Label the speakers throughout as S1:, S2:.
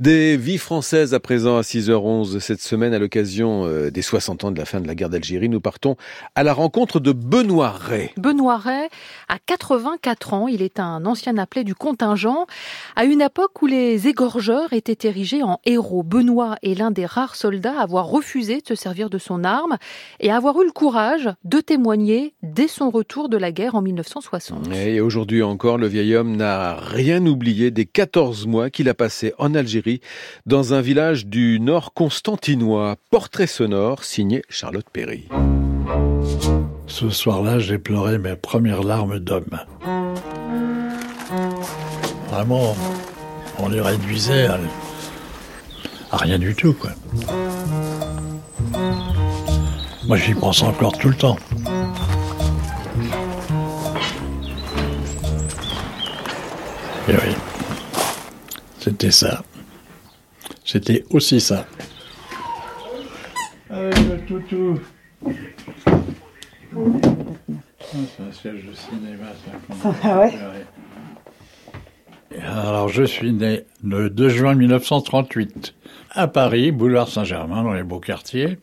S1: Des vies françaises à présent à 6h11 cette semaine à l'occasion euh, des 60 ans de la fin de la guerre d'Algérie. Nous partons à la rencontre de Benoît Ray.
S2: Benoît Ray a 84 ans. Il est un ancien appelé du contingent à une époque où les égorgeurs étaient érigés en héros. Benoît est l'un des rares soldats à avoir refusé de se servir de son arme et à avoir eu le courage de témoigner dès son retour de la guerre en 1960.
S1: Et aujourd'hui encore, le vieil homme n'a rien oublié des 14 mois qu'il a passé en Algérie dans un village du nord constantinois. Portrait sonore signé Charlotte Perry.
S3: Ce soir-là, j'ai pleuré mes premières larmes d'homme. Vraiment, on les réduisait à, rien du tout, quoi. Moi, j'y pense encore tout le temps. Et oui, c'était ça. C'était aussi ça. Avec le toutou. c'est un siège de cinéma, ça. Ah ouais. Alors, je suis né le 2 juin 1938 à Paris, boulevard Saint-Germain, dans les beaux quartiers,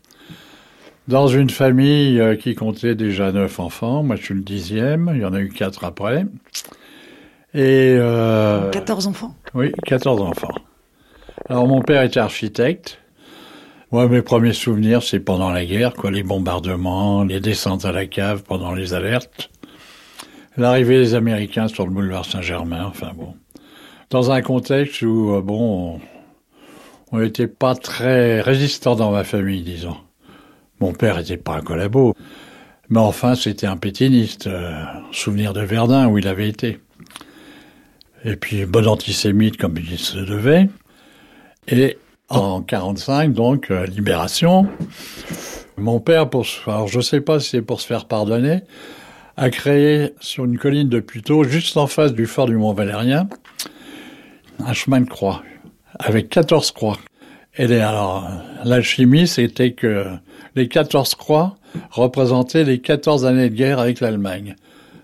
S3: dans une famille euh, qui comptait déjà neuf enfants. Moi, je suis le dixième. Il y en a eu quatre après.
S2: Et euh, 14 enfants.
S3: Oui, 14 enfants. Alors mon père était architecte. Moi, mes premiers souvenirs, c'est pendant la guerre, quoi, les bombardements, les descentes à la cave pendant les alertes, l'arrivée des Américains sur le boulevard Saint-Germain, enfin bon. Dans un contexte où, euh, bon, on n'était pas très résistant dans ma famille, disons. Mon père n'était pas un collabo, mais enfin, c'était un pétiniste, euh, souvenir de Verdun où il avait été. Et puis, bon antisémite comme il se devait. Et en 45, donc, euh, libération, mon père, pour, alors je sais pas si c'est pour se faire pardonner, a créé sur une colline de Puteaux, juste en face du fort du Mont Valérien, un chemin de croix, avec 14 croix. Et alors, l'alchimie, c'était que les 14 croix représentaient les 14 années de guerre avec l'Allemagne.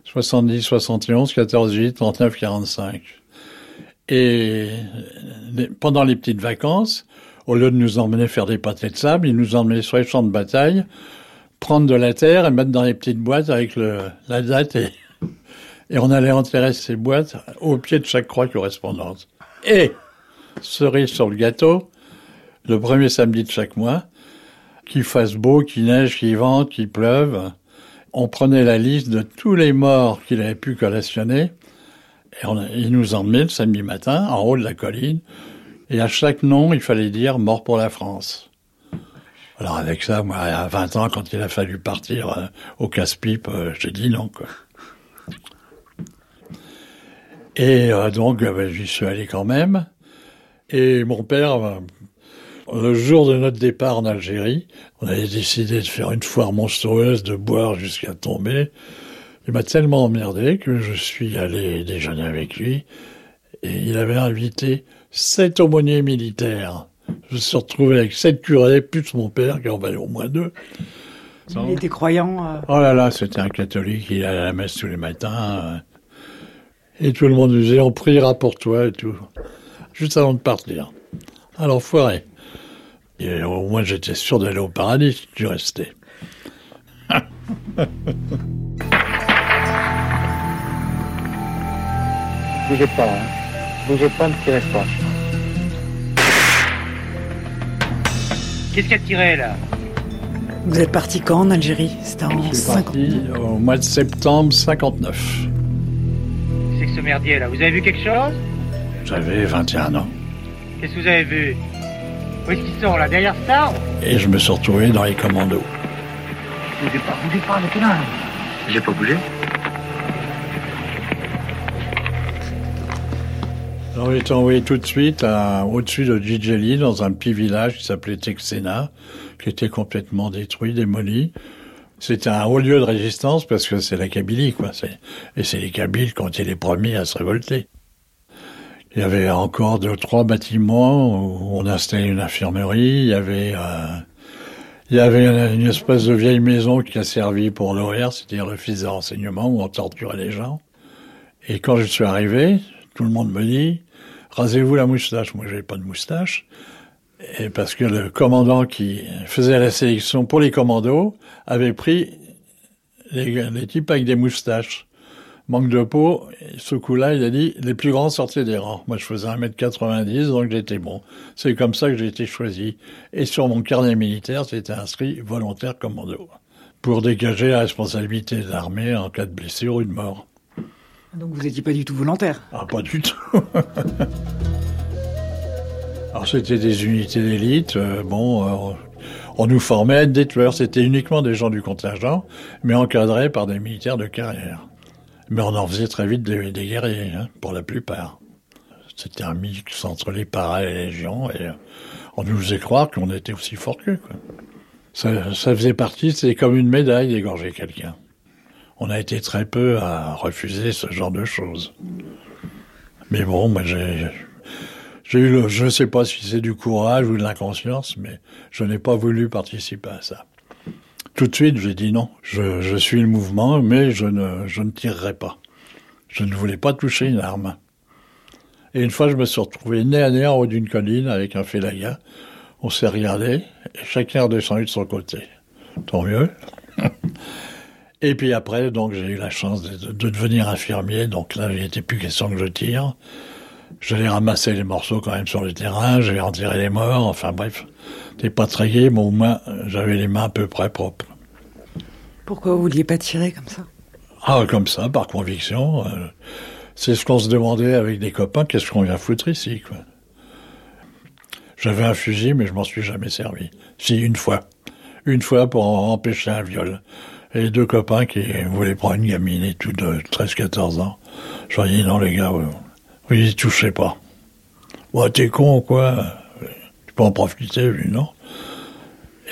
S3: 70, 71, 14, 18, 39, 45. Et pendant les petites vacances, au lieu de nous emmener faire des pâtés de sable, ils nous emmenaient sur les champs de bataille, prendre de la terre et mettre dans les petites boîtes avec le, la date et, et on allait enterrer ces boîtes au pied de chaque croix correspondante. Et, cerise sur le gâteau, le premier samedi de chaque mois, qu'il fasse beau, qu'il neige, qu'il vente, qu'il pleuve, on prenait la liste de tous les morts qu'il avait pu collationner et il nous emmenait le samedi matin en haut de la colline. Et à chaque nom, il fallait dire mort pour la France. Alors avec ça, moi, à 20 ans, quand il a fallu partir euh, au casse-pipe, euh, j'ai dit non. Quoi. Et euh, donc, ben, j'y suis allé quand même. Et mon père, le jour de notre départ en Algérie, on avait décidé de faire une foire monstrueuse, de boire jusqu'à tomber. Il m'a tellement emmerdé que je suis allé déjeuner avec lui et il avait invité sept aumôniers militaires. Je me suis retrouvé avec sept curés, plus mon père qui en valait au moins deux.
S2: Il était croyant euh.
S3: Oh là là, c'était un catholique, il allait à la messe tous les matins. Euh. et tout le monde disait, on priera pour toi et tout. Juste avant de partir. Alors, foiré. Et au moins, j'étais sûr d'aller au paradis si tu restais.
S4: Bougez pas, hein. Bougez pas, ne tirez pas. Qu'est-ce qu'il a tiré là
S2: Vous êtes parti quand en Algérie? C'était en
S3: 59 au mois de septembre 59.
S4: C'est que ce merdier là, vous avez vu quelque chose?
S3: J'avais 21 ans.
S4: Qu'est-ce que vous avez vu? Où est-ce qu'ils sont là? Derrière ça
S3: Et je me suis retrouvé dans les commandos.
S4: Bougez pas, bougez pas, là. J'ai pas bougé.
S3: On été envoyé tout de suite au-dessus de Djidjeli, dans un petit village qui s'appelait Texena, qui était complètement détruit, démoli. C'était un haut lieu de résistance parce que c'est la Kabylie, quoi. Et c'est les Kabyles qui ont été les premiers à se révolter. Il y avait encore deux, trois bâtiments où on installait une infirmerie. Il y avait, euh, il y avait une, espèce de vieille maison qui a servi pour l'OR, c'est-à-dire l'office de renseignement où on torturait les gens. Et quand je suis arrivé, tout le monde me dit, rasez-vous la moustache. Moi, j'avais pas de moustache. Et parce que le commandant qui faisait la sélection pour les commandos avait pris les, types avec des moustaches. Manque de peau, ce coup-là, il a dit, les plus grands sortaient des rangs. Moi, je faisais 1m90, donc j'étais bon. C'est comme ça que j'ai été choisi. Et sur mon carnet militaire, c'était inscrit volontaire commando. Pour dégager la responsabilité de l'armée en cas de blessure ou de mort.
S5: Donc vous n'étiez pas du tout volontaire
S3: Ah, pas du tout. Alors c'était des unités d'élite, euh, bon, euh, on nous formait à être des tueurs, c'était uniquement des gens du contingent, mais encadrés par des militaires de carrière. Mais on en faisait très vite des, des guerriers, hein, pour la plupart. C'était un mix entre les paras et les légions, et euh, on nous faisait croire qu'on était aussi fort qu'eux. Ça, ça faisait partie, c'était comme une médaille d'égorger quelqu'un. On a été très peu à refuser ce genre de choses. Mais bon, moi j'ai eu le, je ne sais pas si c'est du courage ou de l'inconscience, mais je n'ai pas voulu participer à ça. Tout de suite, j'ai dit non. Je, je, suis le mouvement, mais je ne, je ne tirerai pas. Je ne voulais pas toucher une arme. Et une fois, je me suis retrouvé nez à nez en haut d'une colline avec un félaga. On s'est regardé, et chacun a descendu de son côté. Tant mieux. Et puis après, donc, j'ai eu la chance de, de, devenir infirmier. Donc là, il n'était plus question que je tire. J'allais ramasser les morceaux quand même sur le terrain, j'allais retirer les morts, enfin bref. C'était pas très gai, mais au moins j'avais les mains à peu près propres.
S5: Pourquoi vous vouliez pas tirer comme ça?
S3: Ah, comme ça, par conviction. Euh, c'est ce qu'on se demandait avec des copains, qu'est-ce qu'on vient foutre ici, quoi? J'avais un fusil, mais je m'en suis jamais servi. Si, une fois. Une fois pour empêcher un viol. Et deux copains qui voulaient prendre une gamine et tout de 13-14 ans. Je leur ai dit, non les gars, oui, y touchez pas. Ouais, t'es con, quoi? Tu peux en profiter, lui, non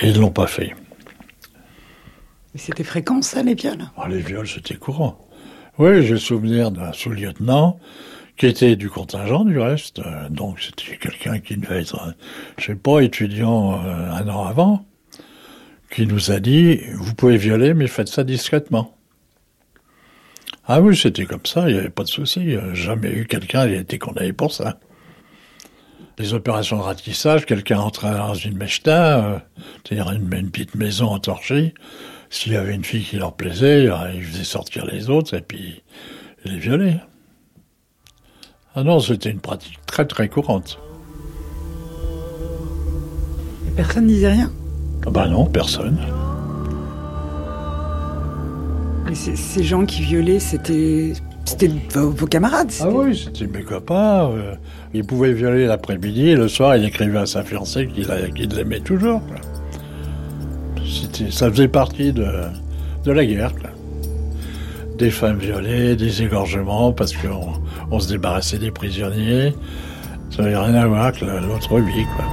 S3: Et ils l'ont pas fait.
S5: Mais c'était fréquent, ça, les viols?
S3: Ah, Les viols, c'était courant. Oui, j'ai le souvenir d'un sous-lieutenant qui était du contingent, du reste. Donc, c'était quelqu'un qui devait être, je sais pas, étudiant euh, un an avant, qui nous a dit, vous pouvez violer, mais faites ça discrètement. Ah oui, c'était comme ça, il n'y avait pas de souci. Jamais eu quelqu'un qui a été condamné pour ça. Les opérations de ratissage, quelqu'un entrait dans une mechta, euh, c'est-à-dire une, petite maison entorchée. S'il y avait une fille qui leur plaisait, euh, ils faisaient sortir les autres et puis les violaient. Ah non, c'était une pratique très très courante.
S5: Et personne ne disait rien?
S3: Bah non, personne.
S5: Mais ces gens qui violaient, c'était c'était vos, vos, camarades
S3: Ah oui, c'était mes copains. Euh, ils pouvaient violer l'après-midi et le soir, il écrivait à sa fiancée qu'il qu l'aimait toujours. Ça faisait partie de, de la guerre. Quoi. Des femmes violées, des égorgements parce qu'on on se débarrassait des prisonniers. Ça n'avait rien à voir avec l'autre vie. Quoi.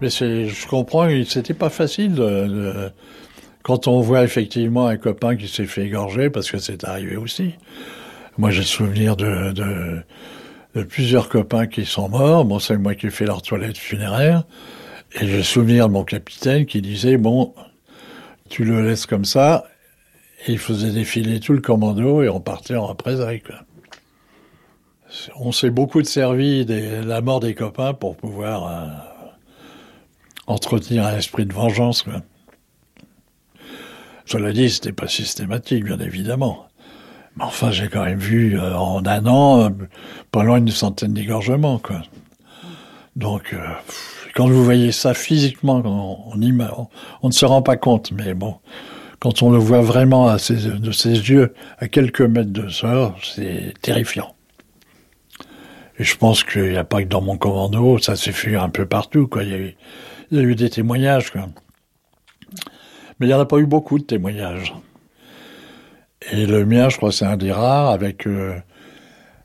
S3: Mais je comprends, c'était pas facile quand on voit effectivement un copain qui s'est fait égorger, parce que c'est arrivé aussi. Moi, j'ai souvenir de, plusieurs copains qui sont morts. Bon, c'est moi qui ai fait leur toilette funéraire. Et j'ai souvenir de mon capitaine qui disait, bon, tu le laisses comme ça. Et il faisait défiler tout le commando et on partait en représailles. On s'est beaucoup servi de la mort des copains pour pouvoir euh, entretenir un esprit de vengeance. Quoi. Cela dit, c'était pas systématique, bien évidemment. Mais enfin, j'ai quand même vu euh, en un an euh, pas loin d'une centaine d'égorgements, quoi. Donc, euh, quand vous voyez ça physiquement, on, ne se rend pas compte, mais bon, quand on le voit vraiment de ses yeux, à quelques mètres de ça, c'est terrifiant. Et je pense qu'il n'y a pas que dans mon commando, ça s'est fait un peu partout, quoi. Il y a eu des témoignages, quoi. Mais il n'y en a pas eu beaucoup de témoignages. Et le mien, je crois, c'est un des rares, avec, euh,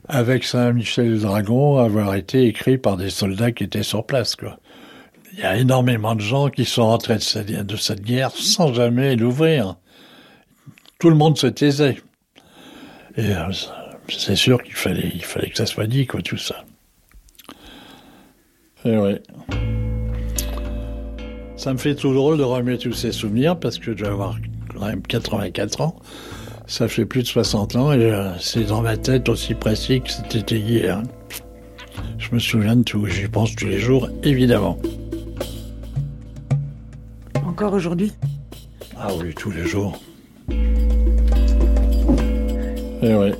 S3: avec Saint-Michel-Dragon, avoir été écrit par des soldats qui étaient sur place. Il y a énormément de gens qui sont rentrés de cette, guerre sans jamais l'ouvrir. Tout le monde se taisait. Et euh, c'est sûr qu'il fallait, fallait que ça soit dit, quoi, tout ça. Et ouais. Ça me fait tout drôle de remettre tous ces souvenirs parce que je vais avoir quand même 84 ans. Ça fait plus de 60 ans et euh, c'est dans ma tête aussi précis que c'était hier. Je me souviens de tout, j'y pense tous les jours, évidemment.
S5: Encore aujourd'hui?
S3: Ah oui, tous les jours. Et ouais.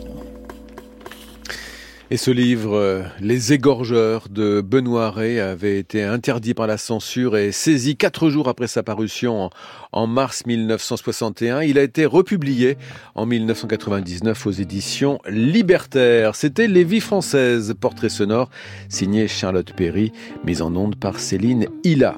S1: Et ce livre, euh, Les égorgeurs de Benoît avait été interdit par la censure et saisi quatre jours après sa parution en, mars 1961. Il a été republié en 1999 aux éditions Libertaires. C'était Les Vies françaises, portrait sonore, signé Charlotte Perry, mise en onde par Céline Hilla.